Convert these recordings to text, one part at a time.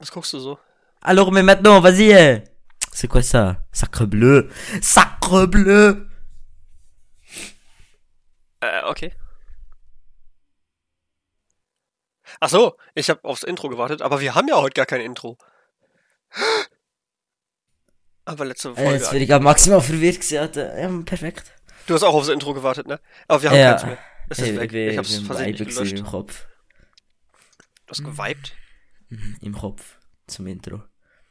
Was guckst du so? Alors, mais maintenant, vas-y C'est quoi ça Sacre bleu Sacre bleu Äh, okay. Ach so, ich habe aufs Intro gewartet, aber wir haben ja heute gar kein Intro. Aber letzte Äh, Folge. Jetzt bin ich gerade maximal verwirrt gewesen. Ja, perfekt. Du hast auch aufs Intro gewartet, ne? Aber wir haben Ja. keins mehr. Es ist Hey, weg. bin- Ich hab's versehentlich gelöscht. im Kopf. Du hast geweibt? Im Kopf. Zum Intro.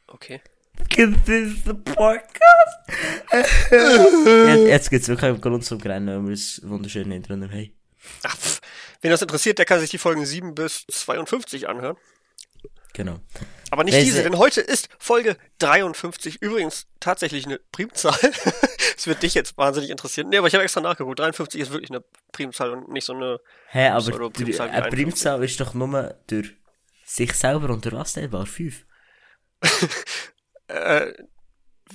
Okay. This is the podcast. jetzt jetzt geht's wirklich einen Grund zum Grennen, weil wir das wunderschöne Intro haben. Ach. Wen das interessiert, der kann sich die Folgen 7 bis 52 anhören. Genau. Aber nicht Wer diese, se- denn heute ist Folge 53. Übrigens tatsächlich eine Primzahl. Das wird dich jetzt wahnsinnig interessieren. Nee, aber ich habe extra nachgeguckt. 53 ist wirklich eine Primzahl und nicht so eine. Hä, aber eine 51. Primzahl ist doch nur durch sich selber durch was teilbar? Fünf. Äh,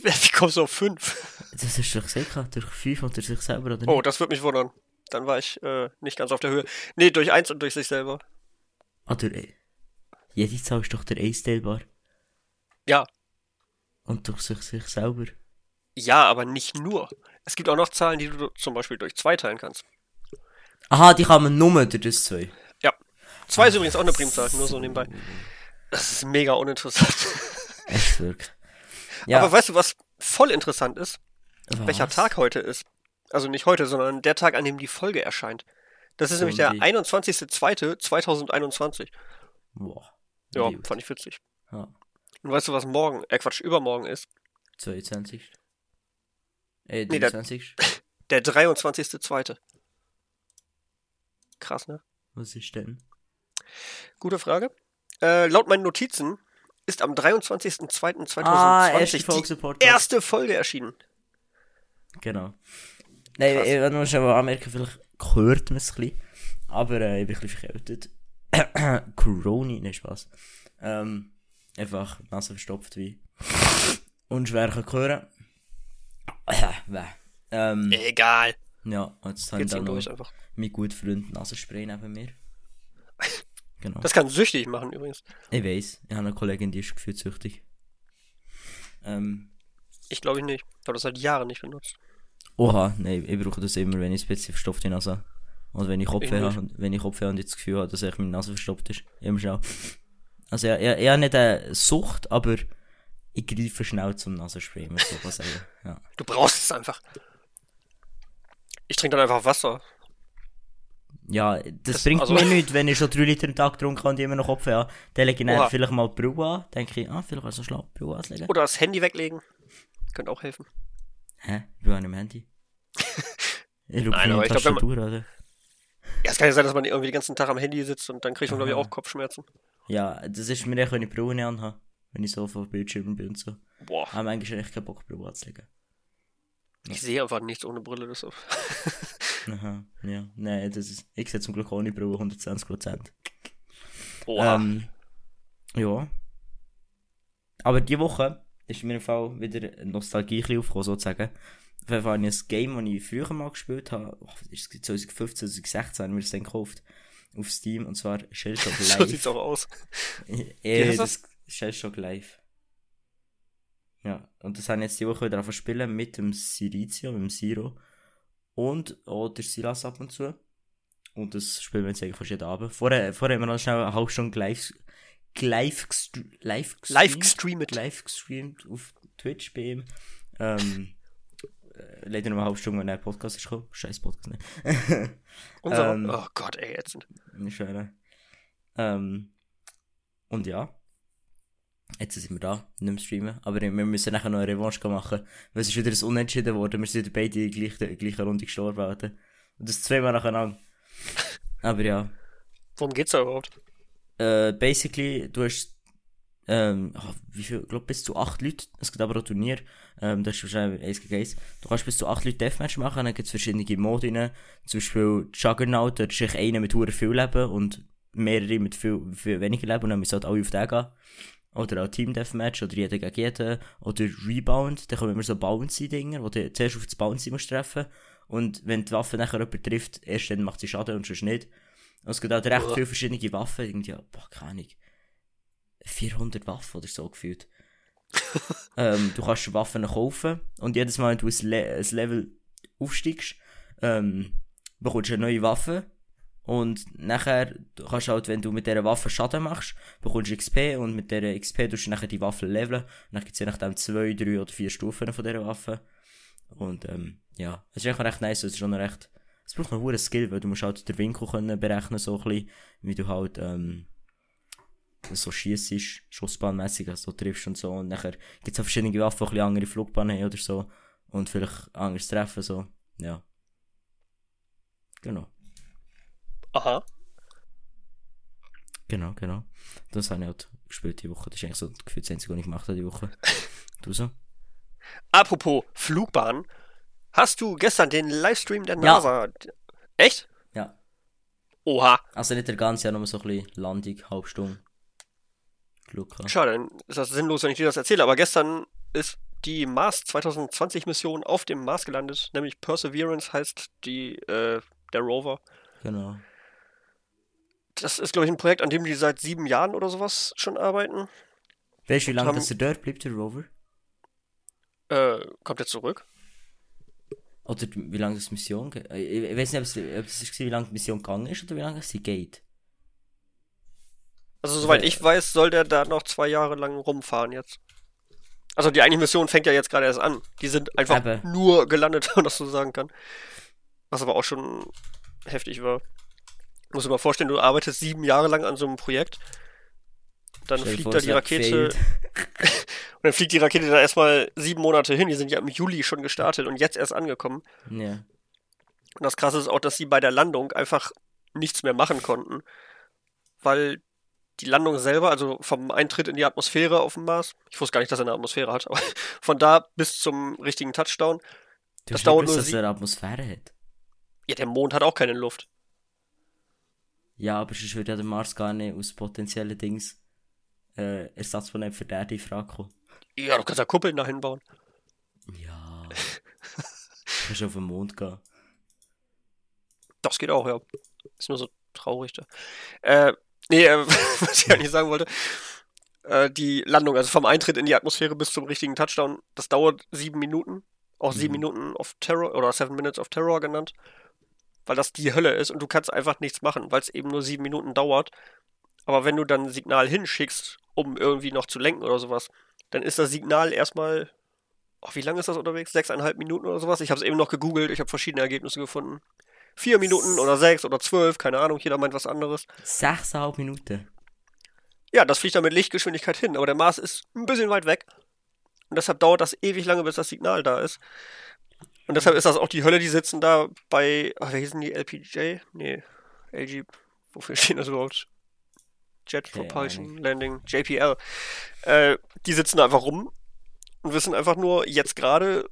wie kommst du auf 5? Das hast du doch gesagt, gehabt, durch fünf und durch sich selber, oder Oh, nicht? das würde mich wundern. Dann war ich äh, nicht ganz auf der Höhe. Nee, durch eins und durch sich selber. Ah, durch, jede Zahl ist doch der Eins teilbar. Ja. Und durch sich, sich selber. Ja, aber nicht nur. Es gibt auch noch Zahlen, die du zum Beispiel durch zwei teilen kannst. Aha, die kann man nur durch das zwei. Zwei ist übrigens auch eine Primzahl, nur so nebenbei. Das ist mega uninteressant. Echt wirklich. Ja, Aber weißt du, was voll interessant ist? was? Welcher Tag heute ist? Also nicht heute, sondern der Tag, an dem die Folge erscheint. Das ist nämlich der Und die- 21.02.2021. Boah. Ja, Wild. fand ich witzig. Ja. Und weißt du, was morgen, äh Quatsch, übermorgen ist? 22. Äh, Nee, der- 23. Der 23.02. Krass, ne? Was ist denn? Gute Frage. Äh, laut meinen Notizen ist am 23.02.2020 Ah, die erste Folge erschienen. Genau. Nein, Krass. ich will nur schon mal anmerken, vielleicht hört man es ein bisschen. Aber äh, ich bin ein bisschen verkältet. Corona, nein, Spaß. Ähm, einfach Nase verstopft wie. Unschwer kann hören. Äh, ähm, Egal. ja, jetzt habe Wir ich da ziehen noch meinen guten Freund Nasenspray neben mir. Genau. Das kann süchtig machen übrigens. Ich weiß, ich habe eine Kollegin, die ist gefühlsüchtig. Ähm, Ich glaube ich nicht. Ich habe das seit Jahren nicht benutzt. oha, nein, ich brauche das immer, wenn ich bisschen verstopfte Nase habe. Wenn ich Ich nicht. habe, und wenn ich habe und ich das Gefühl habe, dass echt meine Nase verstopft ist. Immer schnell. Also, ich, ich, ich habe nicht eine Sucht, aber ich greife schnell zum Nasenspray, muss ich so sagen. Ja. Du brauchst es einfach. Ich trinke dann einfach Wasser. Ja, das, Das- bringt also- mir nichts, wenn ich schon drei Liter am Tag getrunken habe und immer noch Kopfweh habe. Dann lege ich dann vielleicht mal die Brille an. Denke ich, ah, vielleicht kannst du schlafen, die Brille anlegen. Oder das Handy weglegen. Könnte auch helfen. Hä? Ich bin an dem Handy. Ich schaue Nein, aber ich glaub, wenn man- oder? Ja, es kann ja sein, dass man irgendwie den ganzen Tag am Handy sitzt und dann kriegt man, glaube ich, auch Kopfschmerzen. Ja, das ist mir echt, wenn ich nicht anhabe. Wenn ich so vor Bildschirmen bin und so. Boah, Aber manchmal echt keinen Bock, Brille anzulegen. Ich sehe einfach nichts ohne Brille. Das so. Aha, ja. Nein, das ist, ich sehe zum Glück ohne Brille 120%. Boah. Ähm, ja. Aber diese Woche ist mir im Fall wieder Nostalgie aufgekommen, sozusagen. Auf habe ich ein Game, das ich früher mal gespielt habe, oh, ist es, 2015, 2016 haben wir das dann gekauft. Auf Steam, und zwar Shellshock so Live. sieht's auch aus. Äh, heißt das Shellshock Live. Ja, und das haben jetzt die Woche wieder angefangen spielen mit dem Sirizio, mit dem Siro. Und auch der Silas ab und zu. Und das spielen wir jetzt eigentlich fast jeden Abend. Vorher, vorher haben wir noch schnell eine halbe Stunde live, live, live, Live gestreamt. gestreamt. live gestreamt auf Twitch bei ihm. Ähm, äh, leider nur eine halbe Stunde, wenn der Podcast ist gekommen. Scheiß Podcast, ne? Unser, Ähm. oh Gott, ey, jetzt. Nicht schwer. Ähm, und ja. Jetzt sind wir da, nicht mehr streamen. Aber wir müssen nachher noch eine Revanche machen. Weil es ist wieder ein Unentschieden geworden. Wir sind beide in der gleichen, gleichen Runde gestorben. Alter. Und das zweimal nacheinander. Aber ja. Worum geht's da überhaupt? Äh, basically, du hast, ähm, ah, wie viel, ich glaube bis zu 8 Leute. Es gibt aber auch Turnier. Ähm, das ist wahrscheinlich 1 gegen 1. Du kannst bis zu 8 Leute Deathmatch machen. Dann gibt es verschiedene Modi. Zum Beispiel Juggernaut, da ist einer mit hure viel Leben und mehrere mit viel, viel weniger Leben. Und dann müssen halt alle auf den gehen. Oder auch Team Deathmatch oder jeder gegen jeden. Oder Rebound, da kommen immer so Bouncy-Dinger, wo du zuerst auf das Bouncy musst treffen. Und wenn die Waffe nachher jemand trifft, erst dann macht sie Schaden und sonst nicht. Und es gibt halt recht viele verschiedene Waffen. Irgendwie, ja, boah, keine Ahnung. 400 Waffen oder so gefühlt. ähm, du kannst Waffen kaufen und jedes Mal, wenn du ein, Le ein Level aufsteigst, ähm, bekommst du eine neue Waffe. Und nachher du kannst halt, wenn du mit dieser Waffe Schaden machst, bekommst du XP und mit dieser XP tust du nachher die Waffe leveln. Und dann gibt es je nachdem zwei, drei oder vier Stufen von dieser Waffe. Und ähm, ja, es ist echt recht nice, es ist schon recht... Es braucht noch einen Skill, weil du musst halt den Winkel können berechnen, so ein bisschen, wie du halt ähm, so schießt, schussbahnmässig, also triffst und so. Und nachher gibt es auch verschiedene Waffen, die ein bisschen andere Flugbahnen haben oder so. Und vielleicht anderes treffen, so. Ja. Genau. Aha. Genau, genau. Das habe ich halt gespielt die Woche. Das ist eigentlich so gefühlt das Einzige, was ich gemacht habe die Woche. Du so? Apropos Flugbahn. Hast du gestern den Livestream der Ja. NASA... Echt? Ja. Oha. Also nicht der ganze, ja nur so ein bisschen Landung, halbe Stunde. Glück gehabt. Schade, dann ist das sinnlos, wenn ich dir das erzähle. Aber gestern ist die Mars 2020 Mission auf dem Mars gelandet. Nämlich Perseverance heißt die, äh, der Rover. Genau. Das ist, glaube ich, ein Projekt, an dem die seit sieben Jahren oder sowas schon arbeiten. Wie lange haben- das er dort bleibt, der Rover? Äh, kommt er zurück? Oder wie lange das Mission geht? Ich, ich weiß nicht, ob es, ob es ist, wie lange die Mission gegangen ist oder wie lange sie geht. Also, soweit Äh, ich weiß, soll der da noch zwei Jahre lang rumfahren jetzt. Also, die eigentliche Mission fängt ja jetzt gerade erst an. Die sind einfach Aber- nur gelandet, wenn man das so sagen kann. Was aber auch schon heftig war. Muss dir mal vorstellen, du arbeitest sieben Jahre lang an so einem Projekt. Dann dir fliegt da die Rakete. Und dann fliegt die Rakete da erstmal sieben Monate hin. Die sind ja im Juli schon gestartet und jetzt erst angekommen. Ja. Und das Krasse ist auch, dass sie bei der Landung einfach nichts mehr machen konnten. Weil die Landung selber, also vom Eintritt in die Atmosphäre auf dem Mars, ich wusste gar nicht, dass er eine Atmosphäre hat, aber von da bis zum richtigen Touchdown, Du Das dauert nur dass er eine Atmosphäre hat. ja, der Mond hat auch keine Luft. Ja, aber sonst würde ja der Mars gar nicht aus potenziellen Dings äh, Ersatzplaneten für die Erde in Frage kommen. Ja, du kannst ja Kuppeln dahin bauen. Ja. du kannst auf den Mond gehen. Das geht auch, ja. Ist nur so traurig da. Äh, nee, äh, was ich eigentlich sagen wollte. Äh, die Landung, also vom Eintritt in die Atmosphäre bis zum richtigen Touchdown, das dauert sieben Minuten. Auch sieben Mhm. Minuten of Terror oder Seven Minutes of Terror genannt. Weil das die Hölle ist und du kannst einfach nichts machen, weil es eben nur sieben Minuten dauert. Aber wenn du dann ein Signal hinschickst, um irgendwie noch zu lenken oder sowas, dann ist das Signal erstmal. Oh, wie lange ist das unterwegs? Sechseinhalb Minuten oder sowas? Ich habe es eben noch gegoogelt, ich habe verschiedene Ergebnisse gefunden. Vier Minuten oder sechs oder zwölf, keine Ahnung, jeder meint was anderes. Sechseinhalb Minuten. Ja, das fliegt dann mit Lichtgeschwindigkeit hin, aber der Mars ist ein bisschen weit weg. Und deshalb dauert das ewig lange, bis das Signal da ist. Und deshalb ist das auch die Hölle, die sitzen da bei, ach, wie hießen die, LPJ? Nee, LG, wofür stehen das überhaupt? Jet Propulsion Landing, JPL. Äh, die sitzen da einfach rum und wissen einfach nur, jetzt gerade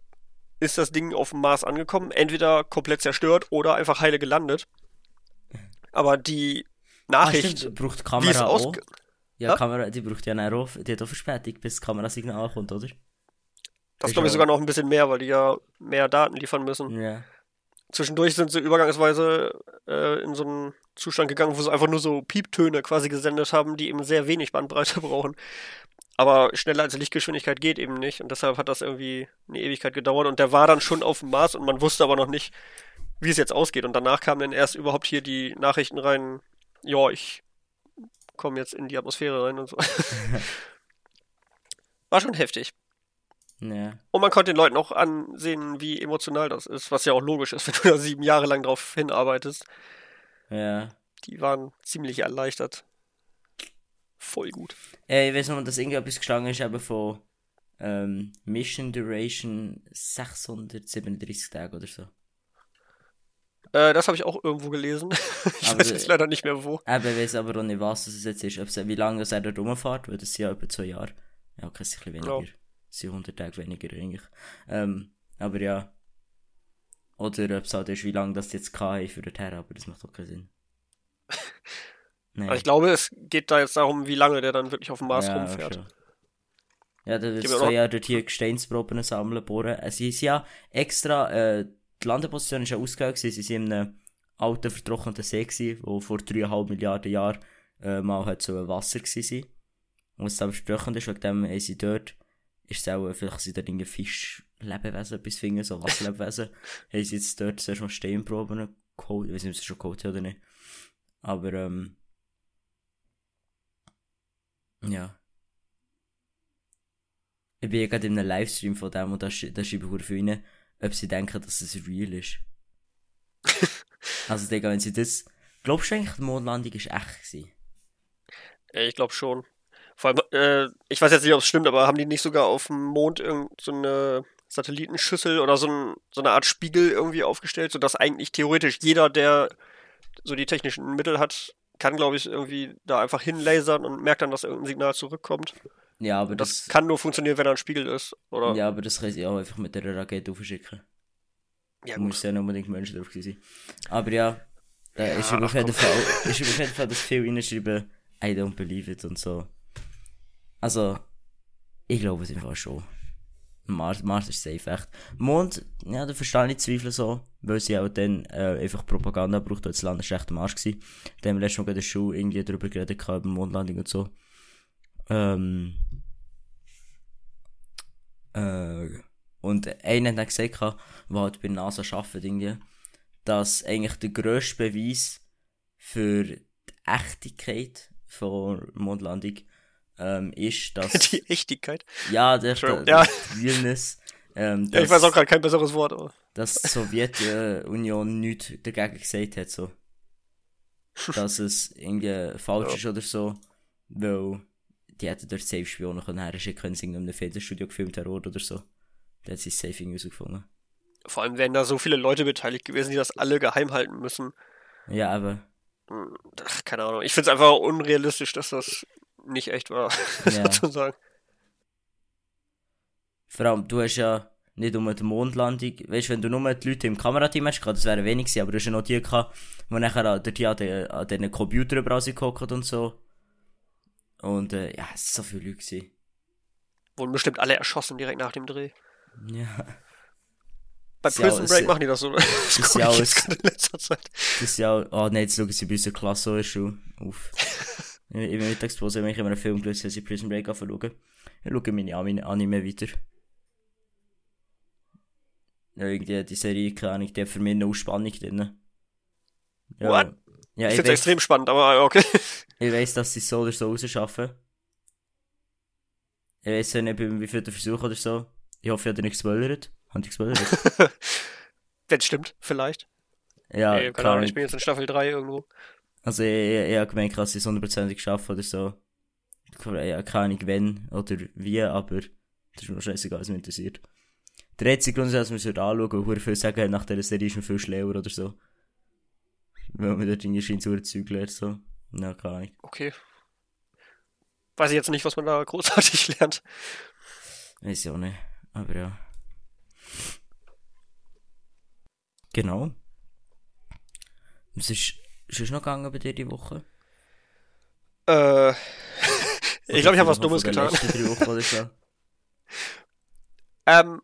ist das Ding auf dem Mars angekommen, entweder komplett zerstört oder einfach heile gelandet. Aber die Ah, Nachricht, stimmt, braucht die wie es Kamera auch. Ja, Ja? die Kamera, die braucht ja auch, die hat auch Verspätung, bis das Kamerasignal ankommt, oder? Das glaube ich sogar noch ein bisschen mehr, weil die ja mehr Daten liefern müssen. Ja. Zwischendurch sind sie übergangsweise äh, in so einen Zustand gegangen, wo sie einfach nur so Pieptöne quasi gesendet haben, die eben sehr wenig Bandbreite brauchen. Aber schneller als Lichtgeschwindigkeit geht eben nicht und deshalb hat das irgendwie eine Ewigkeit gedauert und der war dann schon auf dem Mars und man wusste aber noch nicht, wie es jetzt ausgeht. Und danach kamen dann erst überhaupt hier die Nachrichten rein, ja, ich komme jetzt in die Atmosphäre rein und so. War schon heftig. Ja. Und man konnte den Leuten auch ansehen, wie emotional das ist, was ja auch logisch ist, wenn du da sieben Jahre lang drauf hinarbeitest. Ja. Die waren ziemlich erleichtert. Voll gut. Äh, ich weiß noch, dass irgendwie etwas gestanden ist, eben von ähm, Mission Duration 637 Tage oder so. Äh, das habe ich auch irgendwo gelesen. ich Aber- weiß jetzt leider nicht mehr wo. Eben, ich weiß aber auch nicht, was das jetzt ist. Ob es, wie lange er da rumfährt, weil das sind ja etwa zwei Jahre. Ja, okay, ein bisschen Ja. weniger. Es sind 100 Tage weniger eigentlich. Ähm, aber ja. Oder ob es halt ist, wie lange das jetzt kann für den Terra, aber das macht doch keinen Sinn. Ich glaube, es geht da jetzt darum, wie lange der dann wirklich auf dem Mars ja, rumfährt. schon. Ja, da wird zwei Jahre dort hier Gesteinsproben sammeln, bohren. Es ist ja extra, äh, die Landeposition ist ja ausgegangen, sie sind in einem alten, vertrockneten See gewesen, wo vor dreieinhalb Milliarden Jahren äh, mal halt so ein Wasser sein. Und was da besprochen ist, wegen dem haben sie dort, ist es auch, vielleicht sind da Dinge Fischlebewesen bis finden, so Wasserlebewesen, haben sie jetzt dort zuerst mal Steinproben geholt, ich weiß nicht, ob sie schon geholt haben oder nicht. Aber, ähm, ja. Ich bin ja gerade in einem Livestream von dem und da, sch da schreibe ich viel rein, ob sie denken, dass es real ist. also, Digga, wenn sie das. Glaubst du eigentlich, die Mondlandung ist echt gewesen? Ich glaube schon. Vor allem, äh, ich weiß jetzt nicht, ob es stimmt, aber haben die nicht sogar auf dem Mond irgendeine so eine Satellitenschüssel oder so, ein, so eine Art Spiegel irgendwie aufgestellt, sodass eigentlich theoretisch jeder, der so die technischen Mittel hat, kann, glaube ich, irgendwie da einfach hinlasern und merkt dann, dass irgendein Signal zurückkommt. Ja, aber Das das. kann nur funktionieren, wenn da ein Spiegel ist. Oder? ja, aber das können sie auch einfach mit der Rakete aufschicken. Ja, gut. muss ja nicht unbedingt Menschen drauf sein. Aber ja, da Ja, ist auf jeden. Fall, ist auf jeden Fall, dass viele reinschreiben, I don't believe it und so. Also, ich glaube es einfach schon. Mars, Mars ist safe, echt. Mond, ja, da verstehe ich Zweifel so, weil sie auch dann äh, einfach Propaganda braucht, weil das Land ist echt am Arsch gewesen. Da haben wir letztes Mal in der Schule irgendwie drüber geredet, über Mondlandung und so. Ähm, äh, und einer hat dann gesagt, der halt bei NASA arbeitet, irgendwie, dass eigentlich der grösste Beweis für die Echtigkeit von Mondlandung ähm, ist, dass... Die Echtigkeit. ja, der, der, ja. Realness, ähm, Ja, ich weiß auch gerade kein besseres Wort, aber. dass die Sowjetunion nichts dagegen gesagt hat, so. Dass es irgendwie falsch Ja. ist oder so, weil die hätten dort safe Spione können herschicken, wenn sie in einem Fernsehstudio gefilmt haben oder so. Da hat sie safe irgendwie rausgefunden. Vor allem wären da so viele Leute beteiligt gewesen, die das alle geheim halten müssen. Ja, aber, Hm, Ach, keine Ahnung. Ich finde es einfach unrealistisch, dass das nicht echt war, Ja. sozusagen. vor allem, du hast ja nicht um die Mondlandung, weißt du, wenn du nur die Leute im Kamerateam hast, das wäre wenig gewesen, aber du hast ja noch die gehabt, die nachher an, dort an, den, an diesen Computern überall und so. Und, äh, ja, es waren so viele Leute gewesen. Wurden bestimmt alle erschossen direkt nach dem Dreh. Ja. Bei Ist ja Prison Break ist- machen die das so. Das ist guck ja auch-. Das ist ja auch, oh nein, jetzt schauen sie bei unserer Klasse Schule auf. In in der Mittagspause habe ich immer einen Film gelöst, als ich Prison Break anschauen. Ich schaue meine Anime Anime weiter. Ja, irgendwie die Serie, keine Ahnung, die hat für mich eine Spannung drin. Ja, What? Ja, Ich ich, finde es weiß, extrem spannend, aber okay. ich weiss, dass sie es so oder so rausschaffen. Ich weiss ja nicht, wie viel der Versuch oder so. Ich hoffe, ich habe nicht gespoilert. Haben die gespoilert? Wenn stimmt, vielleicht. ja, Ey, keine Ahnung, ich bin jetzt in Staffel 3 irgendwo. Also, ich, ich, ich habe gemeint, dass sie es hundertprozentig schaffen oder so. Ich habe keine Ahnung, wenn oder wie, aber das ist mir scheißegal, was mich interessiert. Der einzige Grund ist, dass wir es anschauen, weil viele sagen, nach dieser Serie ist man viel schlauer oder so. Weil man dort irgendwie scheint so Zeug lernt, so. Na, keine Ahnung. Okay. Weiß ich jetzt nicht, was man da großartig lernt. Weiß ich auch nicht. Aber ja. Genau. Was ist, ist es noch gegangen bei dir die Woche? Äh, ich glaube, ich habe was Dummes getan. so. Ähm,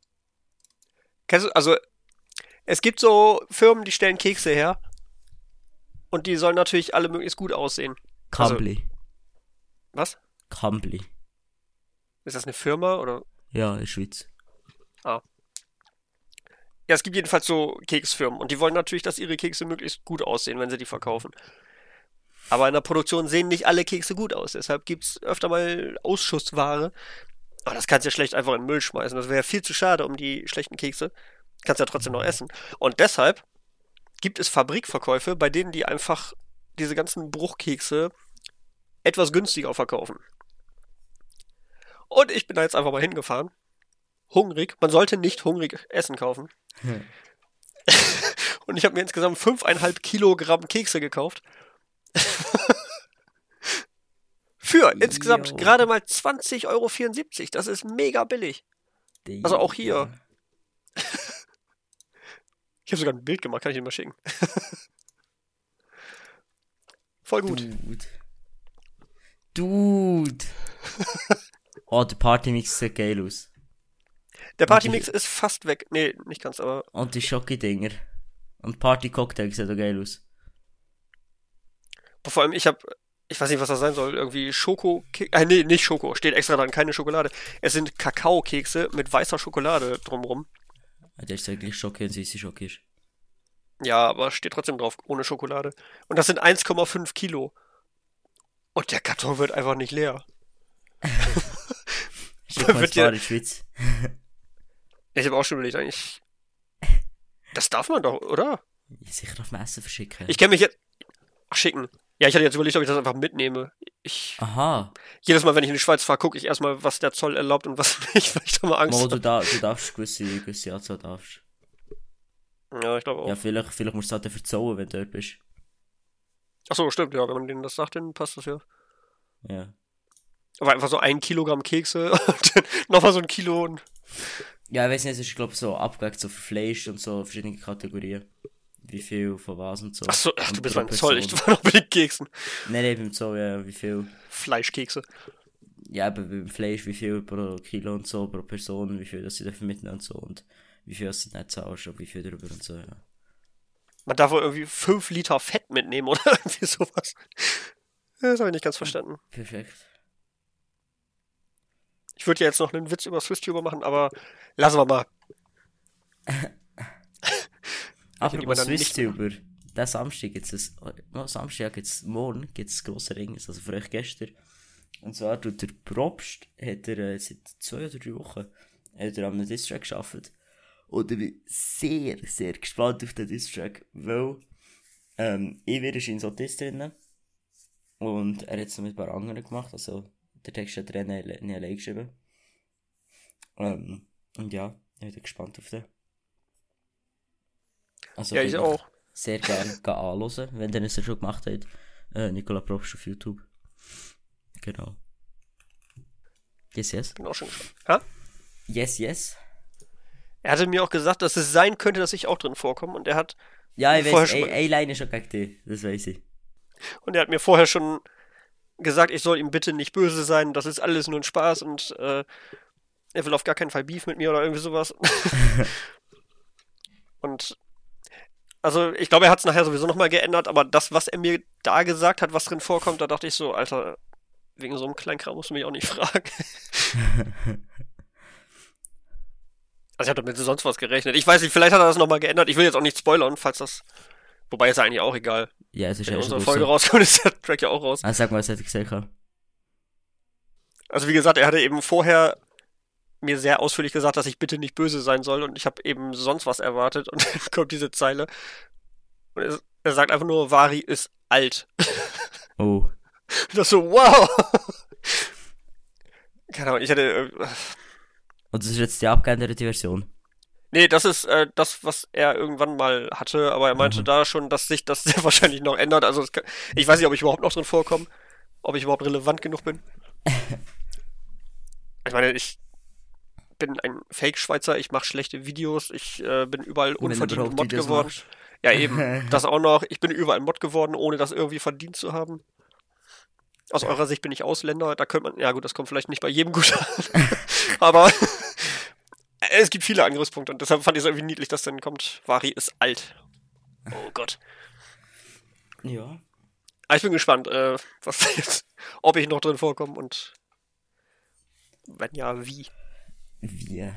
kennst du, also, es gibt so Firmen, die stellen Kekse her. Und die sollen natürlich alle möglichst gut aussehen. Also- Kambli. Was? Kambli. Ist das eine Firma oder? Ja, in der Schweiz. Ja, es gibt jedenfalls so Keksfirmen und die wollen natürlich, dass ihre Kekse möglichst gut aussehen, wenn sie die verkaufen. Aber in der Produktion sehen nicht alle Kekse gut aus, deshalb gibt's öfter mal Ausschussware. Aber das kannst du ja schlecht einfach in den Müll schmeißen. Das wäre viel zu schade um die schlechten Kekse. Kannst ja trotzdem noch essen. Und deshalb gibt es Fabrikverkäufe, bei denen die einfach diese ganzen Bruchkekse etwas günstiger verkaufen. Und ich bin da jetzt einfach mal hingefahren. Hungrig. Man sollte nicht hungrig Essen kaufen. Hm. Und ich habe mir insgesamt 5,5 Kilogramm Kekse gekauft. Für insgesamt gerade mal 20,74 Euro. Das ist mega billig. Also auch hier. Ich habe sogar ein Bild gemacht, kann ich dir mal schicken. Voll gut. Dude. Dude. oh, der Partymix sieht geil aus. Der Partymix ist fast weg. Nee, nicht ganz, aber Und die Schoki-Dinger. Und Party-Cocktail sieht auch geil aus. vor allem ich habe ich weiß nicht, was das sein soll, irgendwie Schoko, äh, nee, nicht Schoko, steht extra dran, keine Schokolade. Es sind Kakaokekse mit weißer Schokolade drumrum. Der ist eigentlich Schoki und ist. Ja, aber steht trotzdem drauf, ohne Schokolade. Und das sind 1,5 Kilo. Und der Karton wird einfach nicht leer. Da wird ja-. Ich habe auch schon überlegt, eigentlich. Das darf man doch, oder? Ja, sicher auf Messen verschicken. Ich kenne mich jetzt. Ach, schicken. Ja, ich hatte jetzt überlegt, ob ich das einfach mitnehme. Ich. Aha. Jedes Mal, wenn ich in die Schweiz fahre, gucke ich erstmal, was der Zoll erlaubt und was nicht, weil ich da mal Angst Mal, du, habe. da, du darfst gewisse, gewisse Anzahl darfst. Ja, ich glaube auch. Ja, vielleicht, vielleicht musst du halt dafür zahlen, wenn du dort bist. Ach so, stimmt, ja. Wenn man denen das sagt, dann passt das ja. Ja. Aber einfach so ein Kilogramm Kekse und dann nochmal so ein Kilo und. Ja, ich weiß nicht, es ist, glaube ich, so abgeweckt, so für Fleisch und so verschiedene Kategorien. Wie viel, von was und so. Ach so, ach, du bist beim Zoll, ich war noch bei den Keksen. Nein, nein, beim Zoll, ja, wie viel. Fleischkekse. Ja, aber beim Fleisch, wie viel pro Kilo und so, pro Person, wie viel das sie dürfen mitnehmen und so. Und wie viel das du nicht zahlst und wie viel darüber und so, ja. Man darf wohl irgendwie 5 Liter Fett mitnehmen oder irgendwie sowas. Das habe ich nicht ganz verstanden. Perfekt. Ich würde ja jetzt noch einen Witz über Swisstuber machen, aber lassen wir mal. Apropos SwissTuber, der Samstag gibt's es, oh, Samstag gibt's, morgen gibt's grosse Ringe, also für euch gestern. Und zwar tut der Probst, hat er äh, seit zwei oder drei Wochen, hat er an einem Distrack gearbeitet. Und ich bin sehr, sehr gespannt auf den Distrack, weil, ähm, ich werde in so Diss drinnen. Und er hat es noch mit ein paar anderen gemacht, also, der Text hat er nicht, alle- nicht allein geschrieben. Ähm, und ja, ich bin gespannt auf den. Also Ja, ich auch. Sehr gerne anhören, wenn ihr es ja schon gemacht habt. Äh, Nicola Probst auf YouTube. Genau. Yes, yes. Bin auch schon. Ha? Yes, yes. Er hatte mir auch gesagt, dass es sein könnte, dass ich auch drin vorkomme. Und er hat, Ja, ich weiß, schon ein, mal- ein Line ist schon gegen dich, das weiß ich. und er hat mir vorher schon gesagt, ich soll ihm bitte nicht böse sein. Das ist alles nur ein Spaß und äh, er will auf gar keinen Fall Beef mit mir oder irgendwie sowas. und also ich glaube, er hat es nachher sowieso nochmal geändert, aber das, was er mir da gesagt hat, was drin vorkommt, da dachte ich so, Alter, wegen so einem Kleinkram musst du mich auch nicht fragen. Also ich habe damit sonst was gerechnet. Ich weiß nicht, vielleicht hat er das nochmal geändert. Ich will jetzt auch nicht spoilern, falls das. Wobei ist ja eigentlich auch egal. Ja, es ist Wenn ja unsere Folge so. rauskommt, ist der Track ja auch raus. Ah, sag mal, was hätte ich gesagt? habe. Also wie gesagt, er hatte eben vorher mir sehr ausführlich gesagt, dass ich bitte nicht böse sein soll und ich habe eben sonst was erwartet und dann kommt diese Zeile und er, er sagt einfach nur, Vari ist alt. Oh. Das so, wow! Keine Ahnung, ich hätte, äh, Und das ist jetzt die abgeänderte Version. Nee, das ist äh, das, was er irgendwann mal hatte, aber er meinte Mhm. da schon, dass sich das sehr wahrscheinlich noch ändert. Also kann, ich weiß nicht, ob ich überhaupt noch drin vorkomme, ob ich überhaupt relevant genug bin. Ich meine, ich bin ein Fake-Schweizer, ich mache schlechte Videos, ich äh, bin überall unverdient Mod geworden. machst. Ja, eben. Das auch noch. Ich bin überall Mod geworden, ohne das irgendwie verdient zu haben. Aus eurer Sicht bin ich Ausländer, da könnte man, ja gut, das kommt vielleicht nicht bei jedem gut an. Aber es gibt viele Angriffspunkte und deshalb fand ich es irgendwie niedlich, dass dann kommt, Vari ist alt. Oh Gott. Ja. Aber ich bin gespannt, äh, was jetzt, ob ich noch drin vorkomme und wenn ja, wie. Wie? Ja,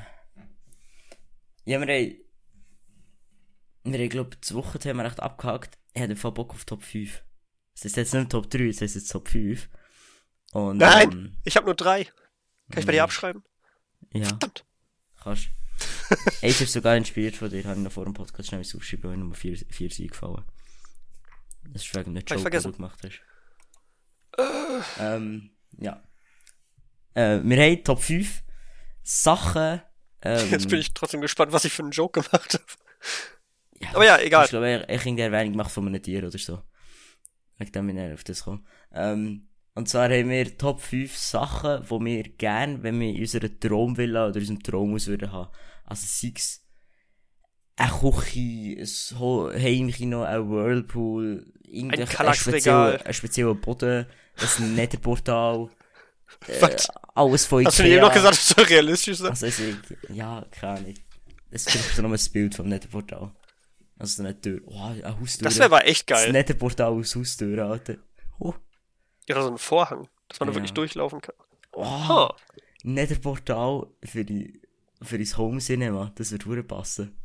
wir haben, wir haben, glaube ich, das Wochenthema recht abgehakt. Ich hätte voll Bock auf Top 5. Es ist jetzt nicht Top 3, es ist jetzt Top 5. Und, Nein! ähm, Ich habe nur drei. Kann ich bei dir abschreiben? ja, Verdammt. Kannst. Eins ist sogar inspiriert von dir, habe ich noch vor dem Podcast schnell aufgeschrieben, weil Nummer 4, 4 ist eingefallen. Das ist wegen der ich Joke, den du gemacht hast. Ähm, ja. Äh, wir haben Top 5 Sachen. Ähm, Jetzt bin ich trotzdem gespannt, was ich für einen Joke gemacht habe. Ja, Aber ja, egal. Ich glaube, er in der Erwähnung gemacht von einem Tier oder so. Wegen dem bin ich auf das gekommen. Ähm, und zwar haben wir Top 5 Sachen, die wir gerne, wenn wir in unserer Traumvilla oder unserem Traumhaus würden haben. Also sei es eine Küche, ein Heimkino, ein Whirlpool, irgendein spezieller Boden, ein Netherportal, äh, alles von Hast du mir noch gesagt, das soll realistisch also, also ich, ja, keine Ahnung. Es ist so noch ein Bild vom Netterportal. Also so eine Tür. Oh, eine Haustür. Das wäre aber echt Das geil. Netterportal aus Haustür, Alter. Oh. Ja, so ein Vorhang, dass man da Ja. wirklich durchlaufen kann. Oh, Ha. Netherportal für, die, für dein Home Cinema, das wird hure passen.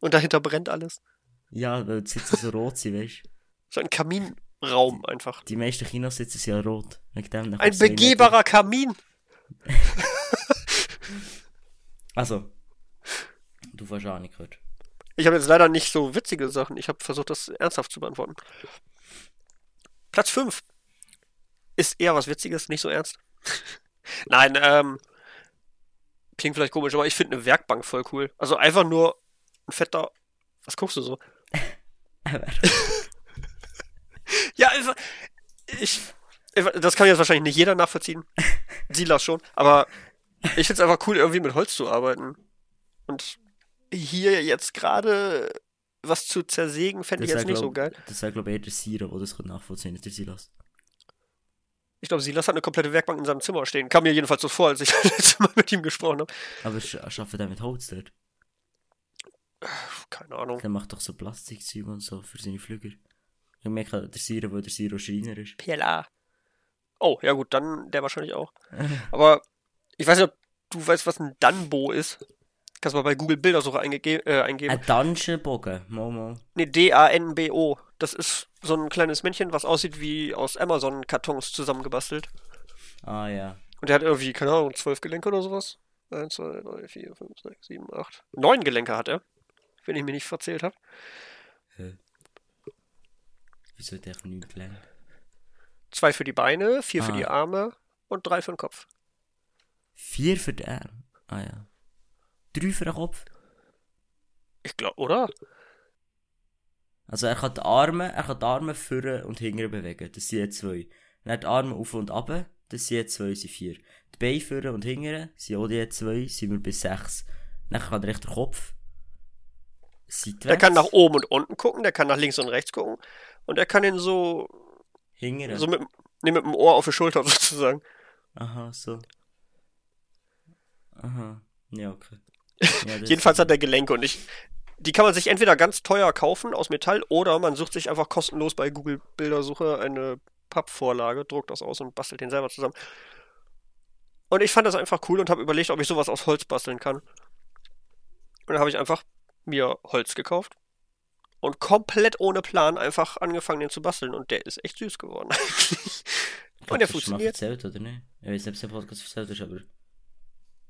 Und dahinter brennt alles. Ja, weil die Sitze so rot sind, weißt du. So ein Kaminraum einfach. Die meisten Kinositze sind ja rot. Ein nicht begehbarer Kamin. mehr- Also, du hast auch nicht gehört. Ich habe jetzt leider nicht so witzige Sachen. Ich habe versucht, das ernsthaft zu beantworten. Platz 5 ist eher was Witziges, nicht so ernst. Nein, ähm, klingt vielleicht komisch, aber ich finde eine Werkbank voll cool. Also einfach nur ein fetter. Was guckst du so? Ja, also, ich, ich. Das kann jetzt wahrscheinlich nicht jeder nachvollziehen. Silas schon. Aber ich finde es einfach cool, irgendwie mit Holz zu arbeiten. Und hier jetzt gerade was zu zersägen, fände ich jetzt nicht so glaub- geil. Das wäre, glaube ich, der Siro, der das nachvollziehen kann, nicht der Silas. Ich glaube, Silas hat eine komplette Werkbank in seinem Zimmer stehen. Kam mir jedenfalls so vor, als ich das letzte Mal mit ihm gesprochen habe. Aber sch arbeitet er mit Holz dort? Keine Ahnung. Der macht doch so Plastikzeug und so für seine Flüger. Ich merke, der Siro, weil der Siro Schreiner ist. PLA. Oh, ja gut, dann der wahrscheinlich auch. Aber ich weiß nicht, ob du weißt, was ein Danbo ist. Kannst mal bei Google Bildersuche äh, eingeben. Ein Dungeon-Bogen, Momo. Nee, D-A-N-B-O. Das ist so ein kleines Männchen, was aussieht wie aus Amazon-Kartons zusammengebastelt. Ah ja. Und der hat irgendwie, keine Ahnung, zwölf Gelenke oder sowas. Eins, zwei, drei, vier, fünf, sechs, sieben, acht. Neun Gelenke hat er. Wenn ich mich nicht verzählt habe. Wieso hat der nichts gelernt? Zwei für die Beine, vier für Ah. die Arme und drei für den Kopf. Vier für den Arm. Ah ja. Drei für den Kopf. Ich glaube, oder? Also er kann die Arme, er kann die Arme vorne und hinten bewegen. Das sind jetzt zwei. Dann die Arme auf und ab. Das sind jetzt zwei, sind vier. Die Beine vorne und hinten sind auch die jetzt zwei, sind wir bis sechs. Dann kann der rechter Kopf. Seitwärts. Der kann nach oben und unten gucken, der kann nach links und rechts gucken. Und er kann ihn so, Hinten. so mit, nee, mit dem Ohr auf die Schulter sozusagen. Aha, so. Aha. Ja, okay. Ja, Jedenfalls hat er Gelenke und ich. Die kann man sich entweder ganz teuer kaufen aus Metall oder man sucht sich einfach kostenlos bei Google Bildersuche eine Pappvorlage, druckt das aus und bastelt den selber zusammen. Und ich fand das einfach cool und habe überlegt, ob ich sowas aus Holz basteln kann. Und dann habe ich einfach mir Holz gekauft und komplett ohne Plan einfach angefangen, den zu basteln. Und der ist echt süß geworden. und der Hast du schon mal funktioniert. erzählt, oder nicht? Ich nicht, ob es im Podcast erzählt ist, aber.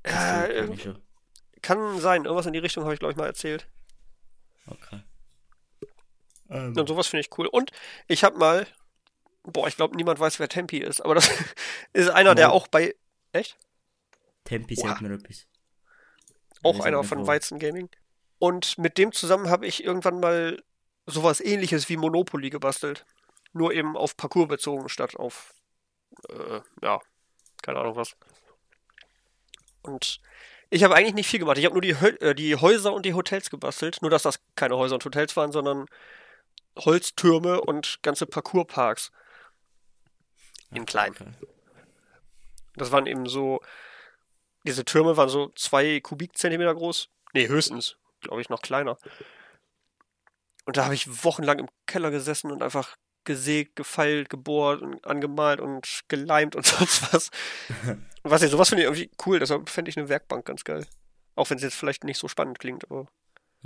Ja, äh, ich kann sein, irgendwas in die Richtung habe ich, glaube ich, mal erzählt. Okay. Ähm, Und sowas finde ich cool. Und ich habe mal, boah, ich glaube, niemand weiß, wer Tempi ist, aber das ist einer, der Mo. auch bei, echt? Tempi sagt mir etwas. Auch weiß einer nicht, von wo. Weizen Gaming. Und mit dem zusammen habe ich irgendwann mal sowas ähnliches wie Monopoly gebastelt. Nur eben auf Parcours bezogen, statt auf, äh, ja, keine Ahnung was. Und ich habe eigentlich nicht viel gemacht. Ich habe nur die, äh, die Häuser und die Hotels gebastelt. Nur, dass das keine Häuser und Hotels waren, sondern Holztürme und ganze Parcoursparks. In klein. Okay. Das waren eben so, diese Türme waren so zwei Kubikzentimeter groß. Nee, höchstens, glaube ich, noch kleiner. Und da habe ich wochenlang im Keller gesessen und einfach gesägt, gefeilt, gebohrt und angemalt und geleimt und sonst was. Was ich, sowas finde ich irgendwie cool, deshalb fände ich eine Werkbank ganz geil. Auch wenn es jetzt vielleicht nicht so spannend klingt, aber.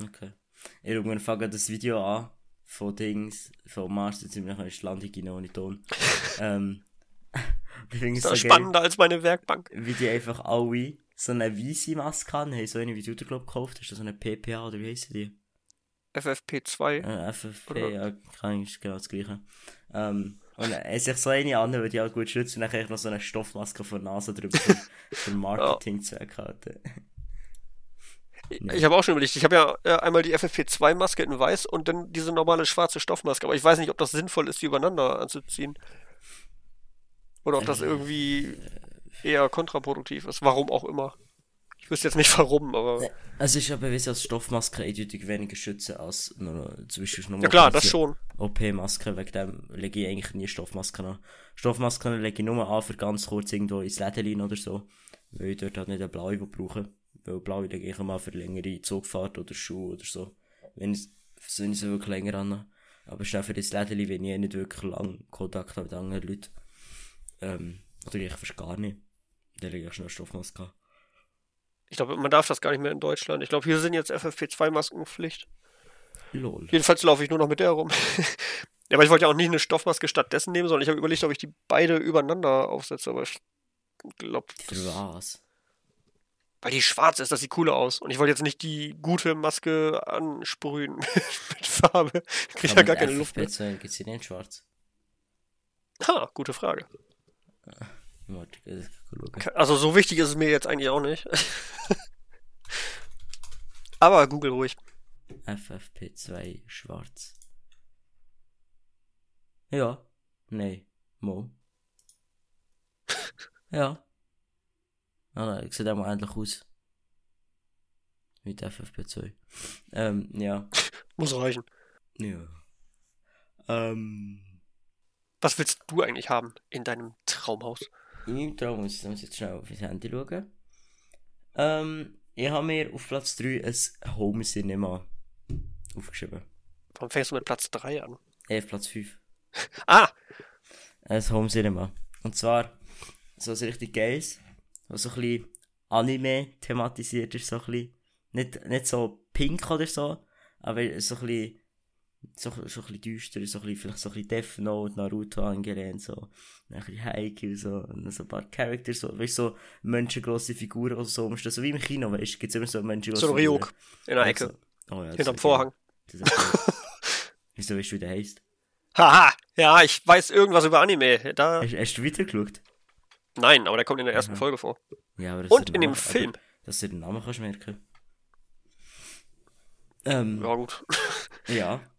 Okay. Irgendwann fange ich das Video an von Dings, von Mars, jetzt sind wir nachher in Landung rein ohne Ton. ähm, ich finde es so ist geil, spannender als meine Werkbank. wie die einfach alle so eine weiße Maske haben, haben so eine wie du dir glaub gekauft hast, so eine PPA oder wie heissen die? FFP2. Äh, FFP, Oder- ja, kann ich genau das gleiche. Ähm, und hat sich so eine an, weil die auch gut schützt und dann kann ich noch so eine Stoffmaske vor der Nase drüber für, für Marketing-Zweck halten. Ich habe auch schon überlegt, ich habe ja äh, einmal die FFP2-Maske in weiß und dann diese normale schwarze Stoffmaske, aber ich weiß nicht, ob das sinnvoll ist, die übereinander anzuziehen. Oder ob das Äh, irgendwie eher kontraproduktiv ist, warum auch immer. Ich wüsste jetzt nicht warum, aber. Es ist ja bewiesen, dass Stoffmasken eindeutig weniger schützen als nur, zum Beispiel nur Ja klar, das schon. OP-Masken, wegen dem lege ich eigentlich nie Stoffmasken an. Stoffmasken lege ich nur an für ganz kurz irgendwo ins Lädelin oder so, weil ich dort halt nicht eine blaue brauche. Weil blaue lege ich mal für längere Zugfahrt oder Schuhe oder so. Wenn ich, wenn ich sie wirklich länger an. Aber schnell für das Lädeli, wenn ich eh nicht wirklich lang Kontakt habe mit anderen Leuten. Ähm, oder ich fast gar nicht. Der liegt schon eine Stoffmaske. Ich glaube, man darf das gar nicht mehr in Deutschland. Ich glaube, hier sind jetzt FFP2-Masken Pflicht. Lol. Jedenfalls laufe ich nur noch mit der rum. ja, aber ich wollte ja auch nicht eine Stoffmaske stattdessen nehmen, sondern ich habe überlegt, ob ich die beide übereinander aufsetze, aber ich glaube. Was? Weil die schwarz ist, das sieht cooler aus. Und ich wollte jetzt nicht die gute Maske ansprühen mit Farbe. Krieg ich ja gar keine Luft mehr. FFP2 gibt's die denn schwarz? Ha, gute Frage. Ich. Also so wichtig ist es mir jetzt eigentlich auch nicht. aber Google ruhig. FFP2 schwarz. Ja. Nee. Mo. ja. Ah, nein, sieht auch mal endlich aus. Mit FFP2. Ähm, ja. Muss reichen. Ja. Ähm. Was willst du eigentlich haben in deinem Traumhaus? In meinem Traum muss ich muss jetzt schnell auf das Handy schauen. Ähm, ich habe mir auf Platz 3 ein Home Cinema aufgeschrieben. Warum fängst du mit Platz 3 an? Eh, auf Platz 5. Ah! Ein Home Cinema. Und zwar so ein richtig geiles, was so ein bisschen Anime thematisiert ist, so ein bisschen. Nicht, nicht so pink oder so, aber so ein bisschen, so, so ein bisschen düster, so ein bisschen, vielleicht so ein bisschen Death Note, Naruto angelehnt, so. Ein bisschen Haikyuu, so, so ein paar Characters, so, weißt du, so menschengrosse Figuren oder so, umstehen. so wie im Kino, weißt du, gibt's immer so menschengrosse So ein Ryuk in der Ecke. Also, oh ja, Hinterm Vorhang. Das ist. Wieso weißt du, wie der heisst? Haha! Ja, ich weiß irgendwas über Anime. Da. Hast, hast du weitergeschaut? Nein, aber der kommt in der ersten Aha. Folge vor. Ja, aber das Und du in dem Namen- Film. Aber, dass du den Namen kannst merken. Ähm, Ja, gut. ja.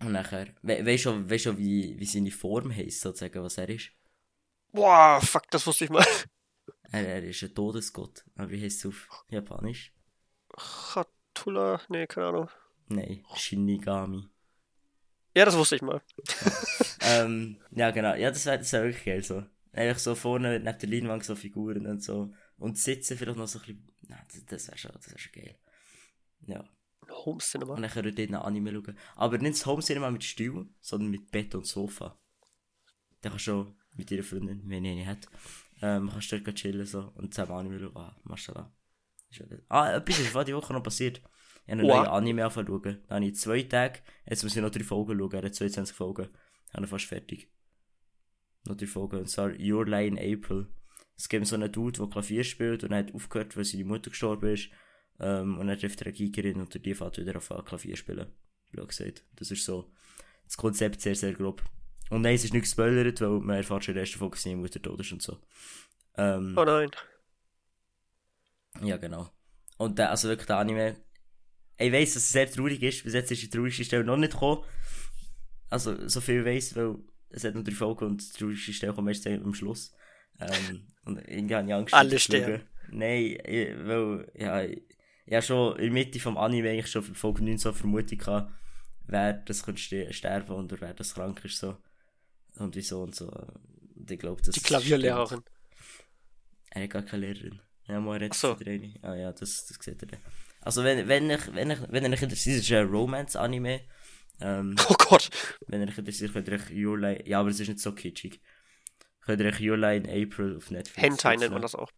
Und nachher, we weißt du, schon- schon, wie, wie seine Form heisst, sozusagen, was er ist? Boah, fuck, das wusste ich mal. Er, er ist ein Todesgott. Aber wie heisst es auf Japanisch? Chatula? Nee, keine Ahnung. Nein, Shinigami. Ja, das wusste ich mal. ähm, ja, genau. Ja, das wäre das wär wirklich geil, so. Eigentlich so vorne neben der Leinwand so Figuren und so. Und sitzen vielleicht noch so ein bisschen. Nein, das, das wäre schon, das wär schon geil. Ja. Home Cinema. Und dann können wir dort einen Anime schauen. Aber nicht das Home Cinema mit Stuhl, sondern mit Bett und Sofa. Da kannst du schon mit ihrer Freundin, wenn ihr eine hat, ähm, kannst du dort chillen so, und zusammen Anime schauen. Ah, Maschallah. Ah, etwas ist vor die Woche noch passiert. Ich habe einen Wow. neuen Anime angefangen zu schauen. Dann habe ich zwei Tage, jetzt muss ich noch drei Folgen schauen, er hat 22 Folgen. Habe ich fast fertig. Noch drei Folgen, und zwar Your Lie in April. Es gibt so einen Dude, der Klavier spielt und er hat aufgehört, weil seine Mutter gestorben ist. Ähm, und dann trifft er eine Gigerin und die fährt wieder auf Klavier spielen. Blöd gesagt. Das ist so das Konzept sehr, sehr grob. Und nein, es ist nicht gespoilert, weil man erfährt schon in der ersten Folge, dass Mutter tot ist und so. Ähm, Oh nein. ja, genau. Und der, also wirklich der Anime. Ich weiss, dass es sehr traurig ist. Bis jetzt ist die traurigste Stelle noch nicht gekommen. Also, so viel weiss, weil es hat noch drei Folgen und die traurigste Stelle kommt erst am Schluss. Ähm, und irgendwie habe ich Angst. Alle sterben. Nein, ich, weil, ja, ich, habe schon in der Mitte vom Anime eigentlich schon Folge 9 so Vermutung gehabt, wer das könnte ste- sterben und wer das krank ist, so. Und wieso und so. Und ich glaube, das Die Klavierlehrerin. stimmt. Er hat gar keine Lehrerin. Ja, mal redet so. Ah ja, das, das sieht er dann. Also wenn, wenn ich, wenn ich, wenn ihr euch interessiert, es ist ein Romance-Anime. Ähm, Oh Gott. wenn ihr euch interessiert, könnt ihr euch Your Lie, ja, aber es ist nicht so kitschig. Könnt ihr euch Your Lie in April auf Netflix Hentai nennt man das auch.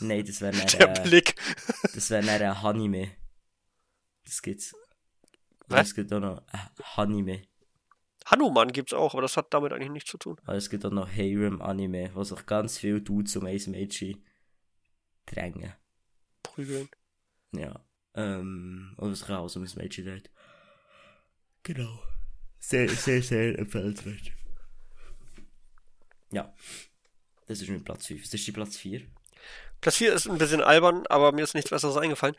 Nein, das wäre Der dann, äh, Blick. das wäre dann ein Hanime. Das gibt's. Und Was? Es gibt auch noch Hanime. Hanuman gibt's auch, aber das hat damit eigentlich nichts zu tun. Aber es gibt auch noch Harem Anime, wo sich ganz viel Dudes um Ace Meiji drängen. Prügeln. Ja. Ähm, es kann auch so ein Mädchen dort. Genau. Sehr, sehr, sehr empfehlenswert. Ja. Das ist mein Platz 5. Das ist die Platz 4. Platz 4 ist ein bisschen albern, aber mir ist nichts Besseres eingefallen.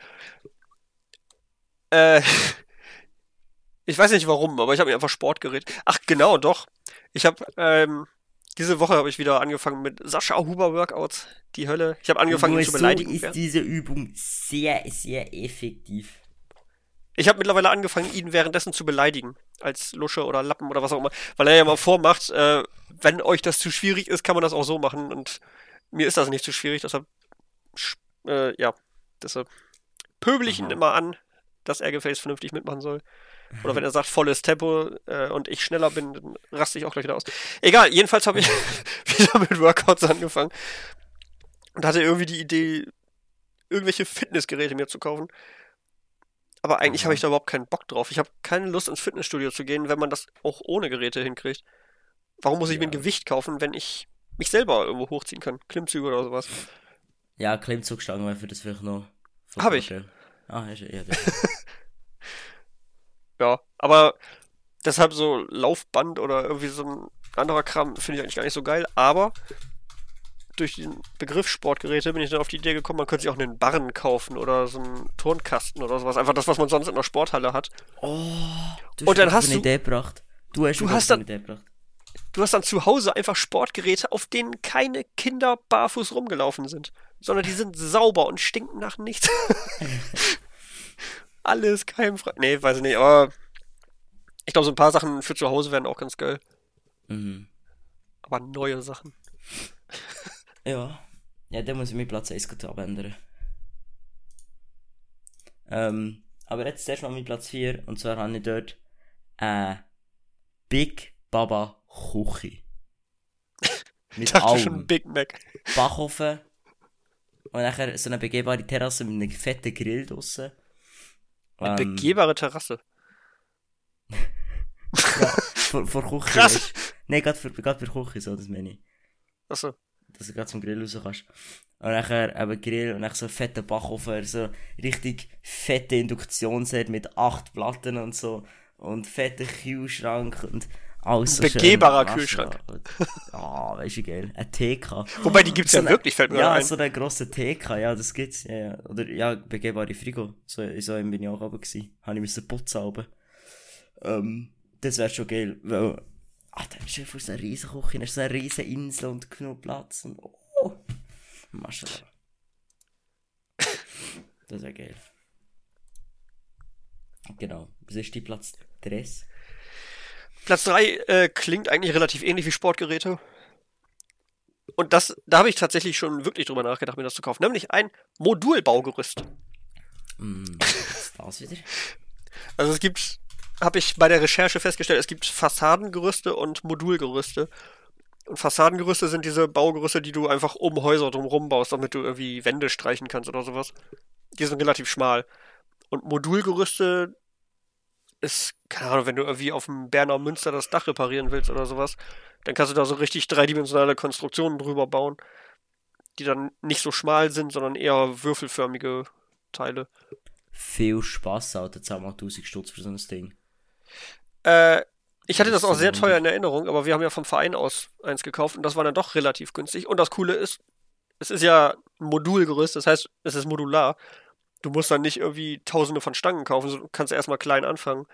Äh, ich weiß nicht warum, aber ich habe mir einfach Sport geredet. Ach, genau, doch. Ich habe, ähm, diese Woche habe ich wieder angefangen mit Sascha Huber Workouts. Die Hölle. Ich habe angefangen, ihn zu beleidigen. ist diese Übung sehr, sehr effektiv. Ich habe mittlerweile angefangen, ihn währenddessen zu beleidigen. Als Lusche oder Lappen oder was auch immer. Weil er ja mal vormacht, äh, wenn euch das zu schwierig ist, kann man das auch so machen. Und mir ist das nicht zu schwierig, deshalb, äh, ja, deshalb pöbel ich ihn immer an, dass er gefälligst vernünftig mitmachen soll. Oder wenn er sagt volles Tempo äh, und ich schneller bin, dann raste ich auch gleich wieder aus. Egal, jedenfalls habe ich wieder mit Workouts angefangen und hatte irgendwie die Idee, irgendwelche Fitnessgeräte mir zu kaufen. Aber eigentlich habe ich da überhaupt keinen Bock drauf. Ich habe keine Lust ins Fitnessstudio zu gehen, wenn man das auch ohne Geräte hinkriegt. Warum muss ich mir ein Ja. Gewicht kaufen, wenn ich mich selber irgendwo hochziehen kann? Klimmzüge oder sowas. Ja, Klimmzugstangen wäre für das vielleicht noch. von Hab ich. Ah, hast du, ja. Ja, aber deshalb so Laufband oder irgendwie so ein anderer Kram finde ich eigentlich gar nicht so geil. Aber durch den Begriff Sportgeräte bin ich dann auf die Idee gekommen, man könnte sich auch einen Barren kaufen oder so einen Turnkasten oder sowas. Einfach das, was man sonst in der Sporthalle hat. Oh, du Und dann hast eine du- Idee gebracht. Du hast Du hast eine dann- Idee gebracht. Du hast dann zu Hause einfach Sportgeräte, auf denen keine Kinder barfuß rumgelaufen sind, sondern die sind sauber und stinken nach nichts. Alles keimfrei. Nee, weiß ich nicht, aber ich glaube, so ein paar Sachen für zu Hause wären auch ganz geil. Mhm. Aber neue Sachen. Ja. Ja, dann muss ich meinen Platz 1 gut abändern. Ähm, aber jetzt zuerst mal mein Platz 4. Und zwar habe ich dort äh, Big Baba Küche. Ich Mit dachte schon allem. Big Mac. Backofen. Und nachher so eine begehbare Terrasse mit einem fetten Grill draussen. Eine Ähm, begehbare Terrasse. Ja, vor, vor Küche. Krass. Nein, gerade für, gerade für Küche, so, das meine ich. Achso. dass du gerade zum Grill raus kannst. Und nachher eben Grill und dann so fetten Backofen, so richtig fette Induktionsherd mit acht Platten und so. Und fetten Kühlschrank und so Begehbarer. Kühlschrank. Ah, weißt du, geil. Ein TK. Wobei, die gibt's So ja eine- wirklich, fällt mir Ja, ein. so einen grossen TK, ja, das gibt's. Ja, ja. Oder ja, begehbare Frigo. So, so bin ich auch oben gewesen. Habe ich müssen putzen oben. Ähm, das wäre schon geil, weil, ah, da ist einfach so eine riesen Küche, da ist so eine riesen Insel und genug Platz und, oh, Maschallah. Das wäre geil. Genau. Was ist die Platz 3? Platz 3 äh, klingt eigentlich relativ ähnlich wie Sportgeräte. Und das, da habe ich tatsächlich schon wirklich drüber nachgedacht, mir das zu kaufen. Nämlich ein Modulbaugerüst. Hm, was ist das wieder? Also es gibt, habe ich bei der Recherche festgestellt, es gibt Fassadengerüste und Modulgerüste. Und Fassadengerüste sind diese Baugerüste, die du einfach um Häuser drumherum baust, damit du irgendwie Wände streichen kannst oder sowas. Die sind relativ schmal. Und Modulgerüste ist, keine Ahnung, wenn du irgendwie auf dem Berner Münster das Dach reparieren willst oder sowas, dann kannst du da so richtig dreidimensionale Konstruktionen drüber bauen, die dann nicht so schmal sind, sondern eher würfelförmige Teile. Viel Spaß, Alter, zahl mal 1000 Stutz für so ein Ding. Äh, ich hatte das auch sehr teuer in Erinnerung, aber wir haben ja vom Verein aus eins gekauft und das war dann doch relativ günstig. Und das Coole ist, es ist ja ein Modulgerüst, das heißt, es ist modular. Du musst dann nicht irgendwie tausende von Stangen kaufen, du kannst erstmal klein anfangen.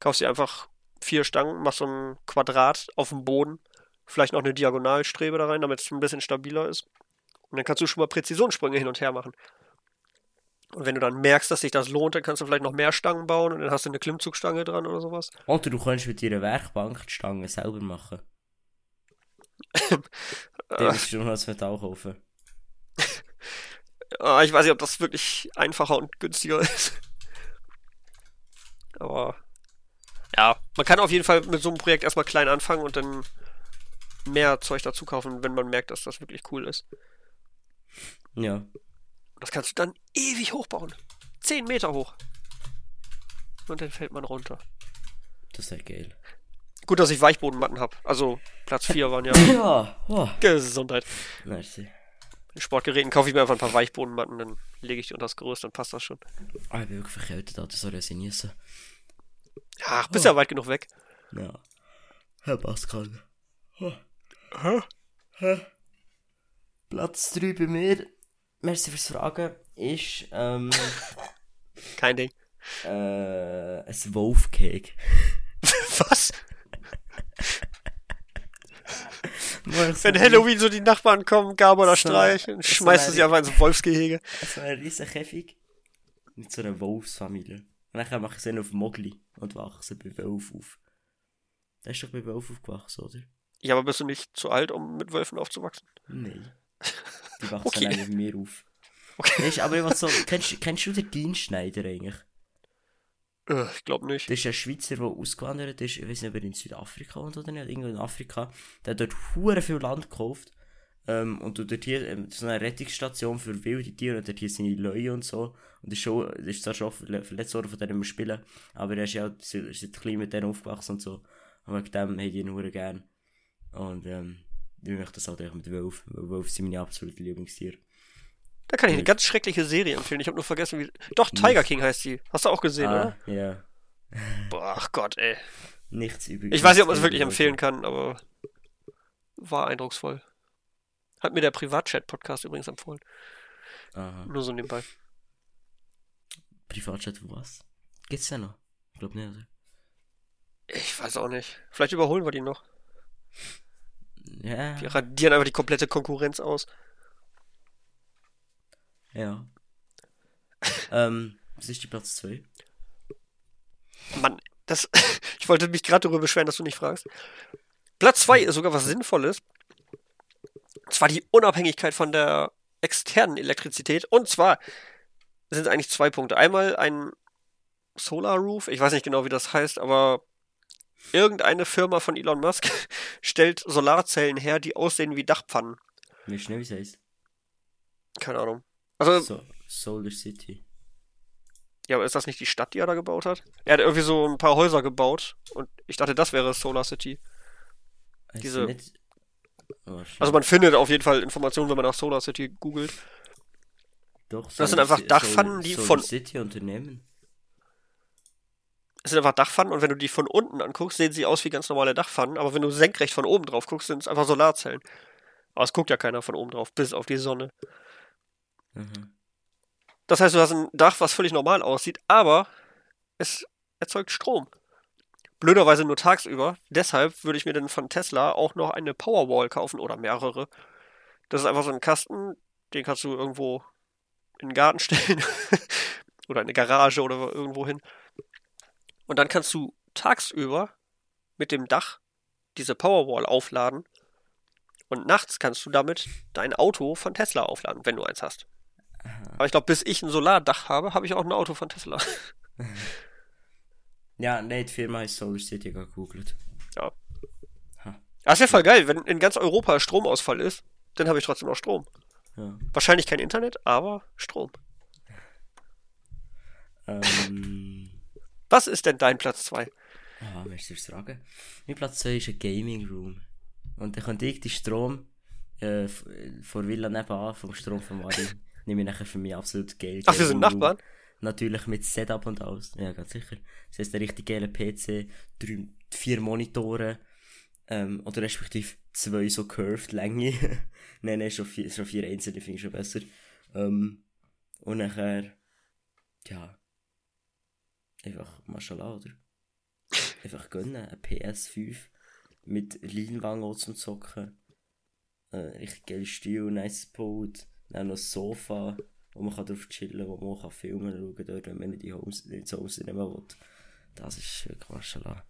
Kaufst dir einfach vier Stangen, machst so ein Quadrat auf dem Boden, vielleicht noch eine Diagonalstrebe da rein, damit es ein bisschen stabiler ist. Und dann kannst du schon mal Präzisionssprünge hin und her machen. Und wenn du dann merkst, dass sich das lohnt, dann kannst du vielleicht noch mehr Stangen bauen und dann hast du eine Klimmzugstange dran oder sowas. Oder du kannst mit deiner Werkbank die Stange selber machen. Den musst du nur noch das Metall kaufen. Ah, ich weiß nicht, ob das wirklich einfacher und günstiger ist. Aber ja, man kann auf jeden Fall mit so einem Projekt erstmal klein anfangen und dann mehr Zeug dazu kaufen, wenn man merkt, dass das wirklich cool ist. Ja. Das kannst du dann ewig hochbauen. Zehn Meter hoch. Und dann fällt man runter. Das wäre geil. Gut, dass ich Weichbodenmatten habe. Also Platz 4 waren ja Ja, oh. Gesundheit. Merci. In Sportgeräten kaufe ich mir einfach ein paar Weichbodenmatten, dann lege ich die unter das Gerüst, dann passt das schon. Ah, ich bin wirklich Alter, sorry, dass ich niese. Ach, bist ja weit genug weg. Ja. Herr Pascal. Platz 3 bei mir, merci fürs Fragen, ist, ähm, Kein Ding. äh, ein Wolfcake. Was? Nur so Wenn Halloween so die Nachbarn kommen, Gabe oder So- Streich, dann so schmeißt du sie einfach ins Wolfsgehege. So ein riesen Käfig. Mit so einer Wolfsfamilie. Und dann mache ich sie auf Mogli und wachse bei Wolf auf. Der ist doch bei Wolf aufgewachsen, oder? Ja, aber bist du nicht zu alt, um mit Wölfen aufzuwachsen? Nein. Die wachsen Okay. okay. bei mir auf. Okay. Weißt, aber ich was so, kennst, kennst du den Dienstschneider eigentlich? Äh, ich glaube nicht. Das ist ein Schweizer, der ausgewandert ist. Ich weiß nicht, ob er in Südafrika wohnt oder nicht. Irgendwo in Afrika. Der hat dort hure viel Land gekauft. Ähm, und dort hier ähm, so eine Rettungsstation für wilde Tiere und dort hier seine Leute und so. Und ist schon, ist zwar schon verle- verletzt worden von wir spielen, aber er ist ja auch seit klein mit denen aufgewachsen und so. Und wegen dem hätte ich ihn hure gern. Und ähm, ich möchte das halt auch mit Wolf, weil Wolf sind meine absoluten Lieblingstiere. Da kann ich eine ganz schreckliche Serie empfehlen. Ich habe nur vergessen, wie. Doch, Tiger King heißt sie. Hast du auch gesehen, oder? ah, ja. Boah, ach Gott, ey. Nichts übrig. Ich weiß nicht, ob man es wirklich empfehlen kann, aber war eindrucksvoll. Hat mir der Privatchat-Podcast übrigens empfohlen. Aha. Nur so nebenbei. Privatchat für was? Gibt's ja noch? Ich glaube nicht, oder? Ich weiß auch nicht. Vielleicht überholen wir die noch. Ja. Die radieren einfach die komplette Konkurrenz aus. Ja. ähm, die Platz 2? Mann, das. ich wollte mich gerade darüber beschweren, dass du nicht fragst. Platz 2 ist sogar was Sinnvolles. Und zwar die Unabhängigkeit von der externen Elektrizität. Und zwar sind es eigentlich zwei Punkte. Einmal ein Solar Roof, ich weiß nicht genau, wie das heißt, aber irgendeine Firma von Elon Musk stellt Solarzellen her, die aussehen wie Dachpfannen. Wie schnell wie es heißt? Keine Ahnung. Also, So, Solar City. ja, aber ist das nicht die Stadt, die er da gebaut hat? Er hat irgendwie so ein paar Häuser gebaut und ich dachte, das wäre Solar City. Heißt Diese- Nicht... Oh. Also man findet auf jeden Fall Informationen, wenn man nach Solar City googelt. Doch, das sind Solar einfach Dachpfannen, Solar- die Solar von- City Unternehmen. Es sind einfach Dachpfannen und wenn du die von unten anguckst, sehen sie aus wie ganz normale Dachpfannen, aber wenn du senkrecht von oben drauf guckst, sind es einfach Solarzellen. Aber es guckt ja keiner von oben drauf, bis auf die Sonne. Mhm. Das heißt, du hast ein Dach, was völlig normal aussieht, aber es erzeugt Strom. Blöderweise nur tagsüber. Deshalb würde ich mir dann von Tesla auch noch eine Powerwall kaufen oder mehrere. Das ist einfach so ein Kasten, den kannst du irgendwo in den Garten stellen oder in eine Garage oder irgendwo hin. Und dann kannst du tagsüber mit dem Dach diese Powerwall aufladen und nachts kannst du damit dein Auto von Tesla aufladen, wenn du eins hast. Aber ich glaube, bis ich ein Solardach habe, habe ich auch ein Auto von Tesla. Ja, nein, die Firma heißt Solar City, ich habe gegoogelt. Das wäre voll geil, wenn in ganz Europa Stromausfall ist, dann habe ich trotzdem noch Strom. Ja. Wahrscheinlich kein Internet, aber Strom. Ähm... Was ist denn dein Platz 2? Ah, merci fürs Fragen. Mein Platz 2 ist ein Gaming Room. Und dann könnte ich den Strom äh, vor Villa nebenan, vom Strom von Mari, nehme ich nachher für mich absolut Geld. Ach, wir sind Nachbarn? Natürlich mit Setup und alles. Ja, ganz sicher. Das heißt, ein richtig geiler PC, drei, vier Monitore, ähm, oder respektive zwei so curved Länge. nein, nein, schon vier, schon vier einzelne finde ich schon besser. Ähm, und nachher, ja, einfach Mashallah, oder? Einfach gönnen, ein PS5 mit Leinwand zum Zocken. Äh, richtig geiles Stil, nice Boot, dann noch ein Sofa, wo man kann drauf chillen, wo man kann Filme schauen dort, wenn man nicht die Home, nicht so Home Cinema will. Das ist wirklich Mashallah.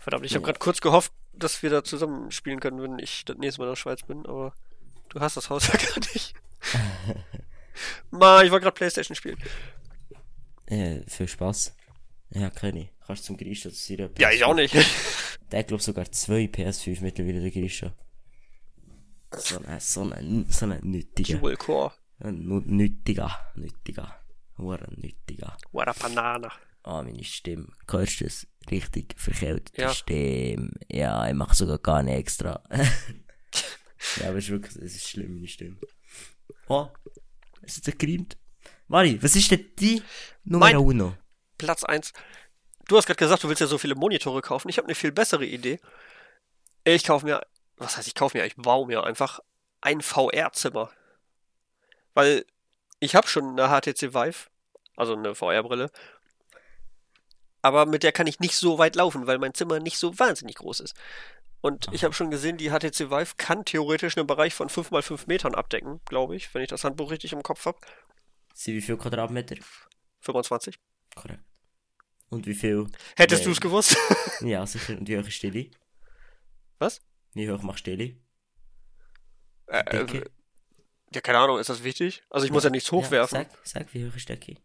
Verdammt, ich habe gerade kurz gehofft, dass wir da zusammen spielen können, wenn ich das nächste Mal in der Schweiz bin, aber du hast das Haus ja gar nicht. Mann, ich wollte gerade Playstation spielen. Äh, viel Spaß. Ja, keine. Kannst zum Grisha zu sein. Ja, ich auch nicht. Der hat, glaub sogar zwei PS5 mittlerweile, der Grisha. So ein, so ein, so ein nüttiger. Dual Core. Nüttiger, nüttiger. Hure nüttiger. What a Banana. Ah, meine Stimme. Hörst du das? Richtig verkältete Ja. Stimme. Ja, ich mache sogar gar nicht extra. ja, aber es ist wirklich, es ist schlimm, meine Stimme. Oh, es ist gegrimt. Mari, was ist denn die Nummer Mein- uno? Platz 1. Du hast gerade gesagt, du willst ja so viele Monitore kaufen. Ich habe eine viel bessere Idee. Ich kaufe mir, was heißt ich kaufe mir, ich baue mir einfach ein VR-Zimmer. Weil ich habe schon eine HTC Vive, also eine VR-Brille. Aber mit der kann ich nicht so weit laufen, weil mein Zimmer nicht so wahnsinnig groß ist. Und ich habe schon gesehen, die HTC Vive kann theoretisch einen Bereich von 5 mal 5 Metern abdecken, glaube ich, wenn ich das Handbuch richtig im Kopf habe. Sie wie viel Quadratmeter? 25. Korrekt. Und wie viel? Hättest du es gewusst? Ja, sicher. Und wie hoch ist Stille? Was? Wie hoch machst du? Äh, Decke? äh, ja, keine Ahnung, ist das wichtig? Also ich muss ja nichts hochwerfen. Ja, sag, sag, wie hoch ist die Decke?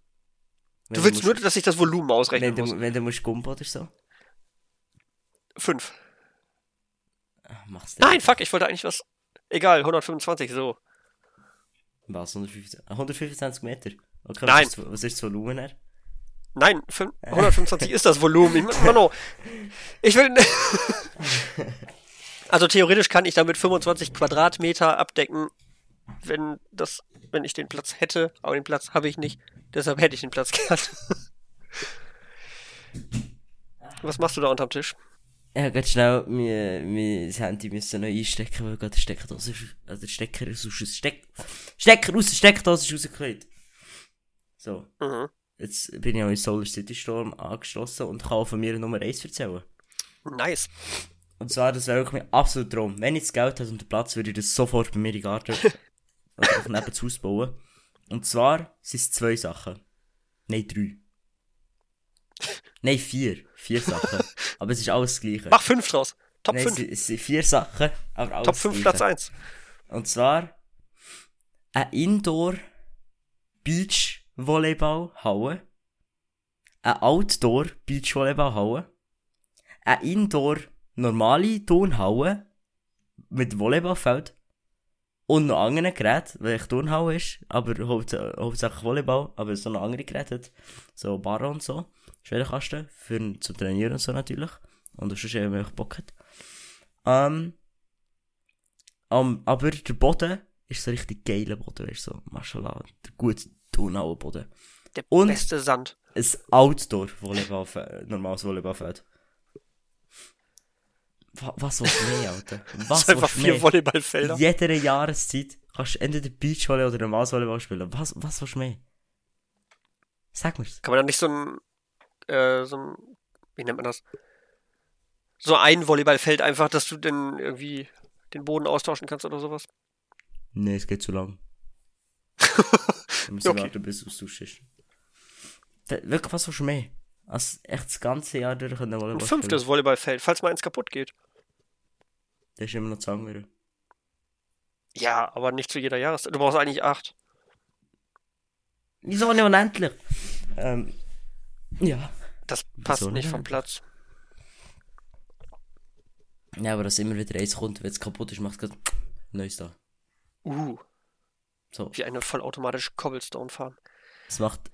Wenn Du willst musst- nur, dass ich das Volumen ausrechnen wenn muss. du, wenn du musst Gumbo oder so. Fünf. Ah, Mach's Nein, fuck, ich wollte eigentlich was. Egal, 125, so. Was? 125, 125 Meter? Okay, Nein. Was ist, was ist das Volumen her? Nein, fün- 125 ist das Volumen. Ich, Mano, ich will. also theoretisch kann ich damit 25 Quadratmeter abdecken, wenn das, wenn ich den Platz hätte, aber den Platz habe ich nicht. Deshalb hätte ich den Platz gern. Was machst du da unterm Tisch? Ja, ganz schnell, mein, mein Handy müssen neu einstecken, weil gerade der Steckdose ist, also der Stecker ist aus Steck, Stecker aus der Steckdose ist rausgekriegt. So. Mhm. Jetzt bin ich auch in Solar City Storm angeschlossen und kann von mir Nummer 1 erzählen. Nice. Und zwar, das wäre wirklich mein absoluter Traum. Wenn ich das Geld hätte und den Platz, würde ich das sofort bei mir in den Garten oder auf neben das Haus bauen. Und zwar sind es zwei Sachen. Nein, drei. Nein, vier. Vier Sachen. Aber es ist alles das Gleiche. Mach fünf draus. Top Nein, es 5. sind- es sind vier Sachen, aber alles Top 5 das Platz. 1. Und zwar ein Indoor Beach Volleyball Halle, ein Outdoor Beach Volleyball Halle, eine Indoor normale Turnhalle mit Volleyballfeld und noch andere Geräte, weil ich Turnhalle ist, aber haupt, hauptsächlich Volleyball, aber so noch andere Geräte hat, so Barren und so, Schwerkasten, für zu trainieren und so natürlich, und das ist eben, wenn ich Bock hat. Ähm, um, aber der Boden ist so richtig geiler Boden, weißt du, so, mashallah, der gute Turnhallenboden. Der Und- beste Sand. Ein Outdoor-Volleyballfeld, normales Volleyballfeld. Wa- Was willst du mehr, Alter? Was einfach du vier mehr? Volleyballfelder. Jeder Jahreszeit kannst du entweder Beachvolley oder normales Volleyball spielen. Was, was willst du mehr? Sag mir's. Kann man da nicht so ein, äh, so ein, wie nennt man das? So ein Volleyballfeld einfach, dass du dann irgendwie den Boden austauschen kannst oder sowas? Nee, es geht zu lang. Wir müssen Okay. warten, bis ist. Da- Wirklich, was willst du mehr? Als echt das ganze Jahr durch können Volleyball Ein fünftes Volleyballfeld, falls mal eins kaputt geht. Das ist immer noch zu angehören. Ja, aber nicht zu jeder Jahreszeit. Du brauchst eigentlich acht. Wieso nicht unendlich? Ähm, ja. Das passt Wieso nicht nicht? vom Platz. Ja, aber dass immer wieder eins kommt, wenn es kaputt ist, macht es gerade Neues da. Uh, So. wie eine vollautomatische Cobblestone-Farm. Es macht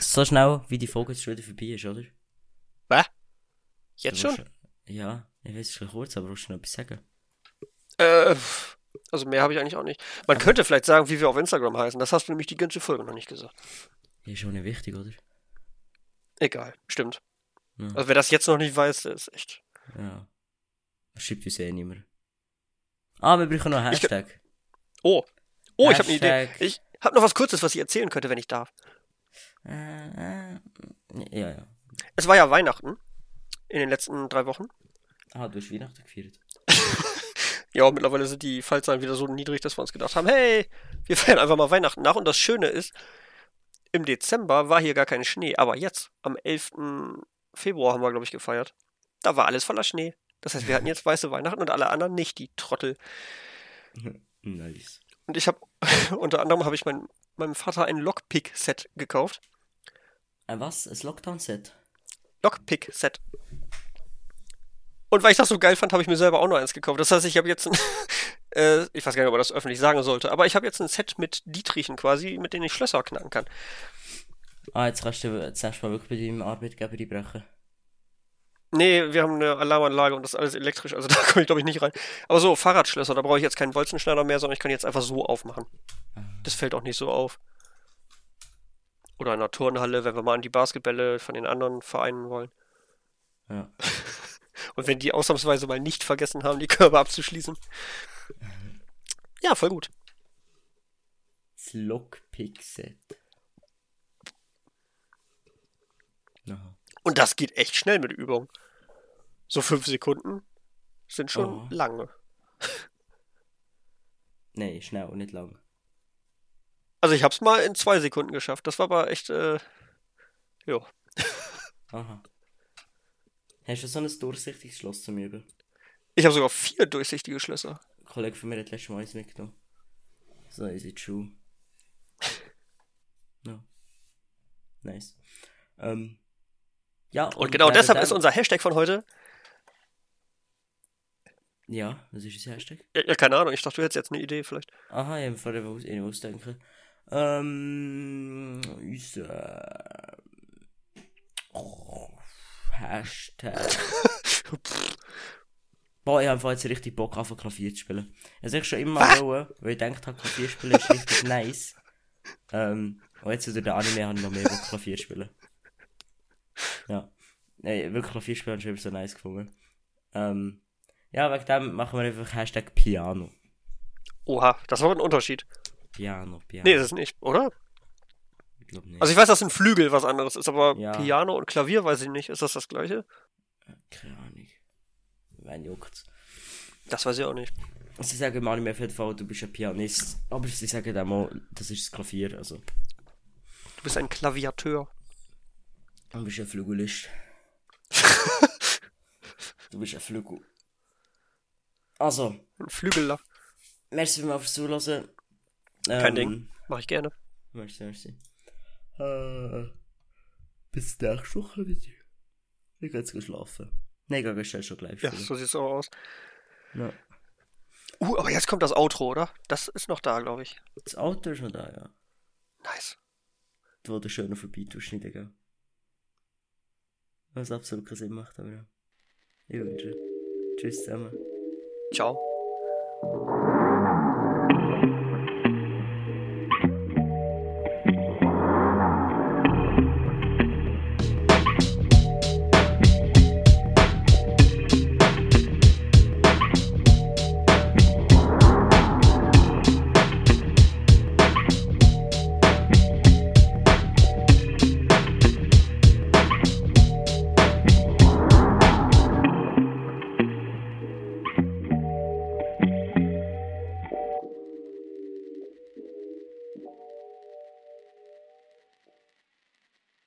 so schnell, wie die Folge jetzt schon wieder vorbei ist, oder? Jetzt Du schon? Ja, ich weiß, es bisschen kurz, aber du noch etwas sagen? Äh, also mehr habe ich eigentlich auch nicht. Man könnte vielleicht sagen, wie wir auf Instagram heißen. Das hast du nämlich die ganze Folge noch nicht gesagt. Ist auch nicht wichtig, oder? Egal, stimmt. Ja. Also wer das jetzt noch nicht weiß, der ist echt. Ja. Das schreibt uns eh nicht mehr. Ah, wir brauchen noch einen Ich- Hashtag. Oh. Oh, ich habe eine Idee. Hashtag. Ich habe noch was Kurzes, was ich erzählen könnte, wenn ich darf. Äh, äh, ja, ja. Es war ja Weihnachten in den letzten drei Wochen. Ah, du hast Weihnachten gefeiert. Ja, mittlerweile sind die Fallzahlen wieder so niedrig, dass wir uns gedacht haben, hey, wir feiern einfach mal Weihnachten nach. Und das Schöne ist, im Dezember war hier gar kein Schnee, aber jetzt, am 11. Februar haben wir, glaube ich, gefeiert. Da war alles voller Schnee. Das heißt, wir hatten jetzt weiße Weihnachten und alle anderen nicht, die Trottel. Nice. Und ich habe, unter anderem habe ich mein, meinem Vater ein Lockpick-Set gekauft. Ein was? Ein Lockdown-Set? Lockpick-Set. Und weil ich das so geil fand, habe ich mir selber auch noch eins gekauft. Das heißt, ich habe jetzt ein, äh, ich weiß gar nicht, ob man das öffentlich sagen sollte, aber ich habe jetzt ein Set mit Dietrichen quasi, mit denen ich Schlösser knacken kann. Ah, jetzt kannst du das nächste Mal wirklich bei deinem Arbeitgeber einbrechen. Nee, wir haben eine Alarmanlage und das ist alles elektrisch, also da komme ich glaube ich nicht rein. Aber so, Fahrradschlösser, da brauche ich jetzt keinen Bolzenschneider mehr, sondern ich kann jetzt einfach so aufmachen. Das fällt auch nicht so auf. Oder in einer Turnhalle, wenn wir mal an die Basketbälle von den anderen Vereinen wollen. Ja. Und wenn die ausnahmsweise mal nicht vergessen haben, die Körbe abzuschließen. Ja, voll gut. Das Lockpick-Set. Aha. Und das geht echt schnell mit Übung. So fünf Sekunden sind schon Oh. lange. Nee, schnell und nicht lang. Also ich hab's mal in zwei Sekunden geschafft. Das war aber echt, äh, jo. Aha. Hast du so ein durchsichtiges Schloss zum Üben? Ich habe sogar vier durchsichtige Schlösser. Ein Kollege von mir hat letztes Mal eins mitgenommen. So easy true. Ja. Nice. Ähm, ja. Und genau während deshalb ist unser Hashtag von heute. Ja, das ist das Hashtag. Ja, ja, keine Ahnung, ich dachte, du hättest jetzt eine Idee vielleicht. Aha, ich habe vorher was eh ausdenken. Ähm, unser oh, Hashtag. Boah, ich habe jetzt richtig Bock auf Klavier zu spielen. Ich habe schon immer wollen, weil ich gedacht habe, Klavier spielen ist richtig nice. Ähm, und jetzt durch den Anime habe ich noch mehr Bock Klavier spielen. Ja. Nein, wirklich Klavier spielen habe ich immer so nice gefunden. Ähm, ja, wegen dem machen wir einfach Hashtag Piano. Oha, das war ein Unterschied. Piano, Piano. Nee, das ist nicht, oder? Ich glaube nicht. Also ich weiß, dass ein Flügel was anderes ist, aber Ja. Piano und Klavier weiß ich nicht. Ist das das gleiche? Keine Ahnung. Wenn juckt's. Das weiß ich auch nicht. Sie sagen mal auf jeden Fall, du bist ein Pianist. Aber sie sagen auch mal, das ist das Klavier. Also, Du bist ein Klaviateur. du bist ein Flügelist. du bist ein Flügel. Also, Ein Flügeller. merci mal fürs Zuhören. Ähm, Kein Ding. Mach ich gerne. Merci, merci. Äh, bis nächste Woche wieder. Ich geh jetzt geschlafen. Nein, ich gehe schon gleich Ja, so sieht's auch aus. Ja. Uh, aber jetzt kommt das Outro, oder? Das ist noch da, glaube ich. Das Auto ist noch da, ja. Nice. wo der schöner vorbei schneiden gell? Was absolut keinen Sinn macht, aber ja. Ich wünsche. Tschüss zusammen. Ciao.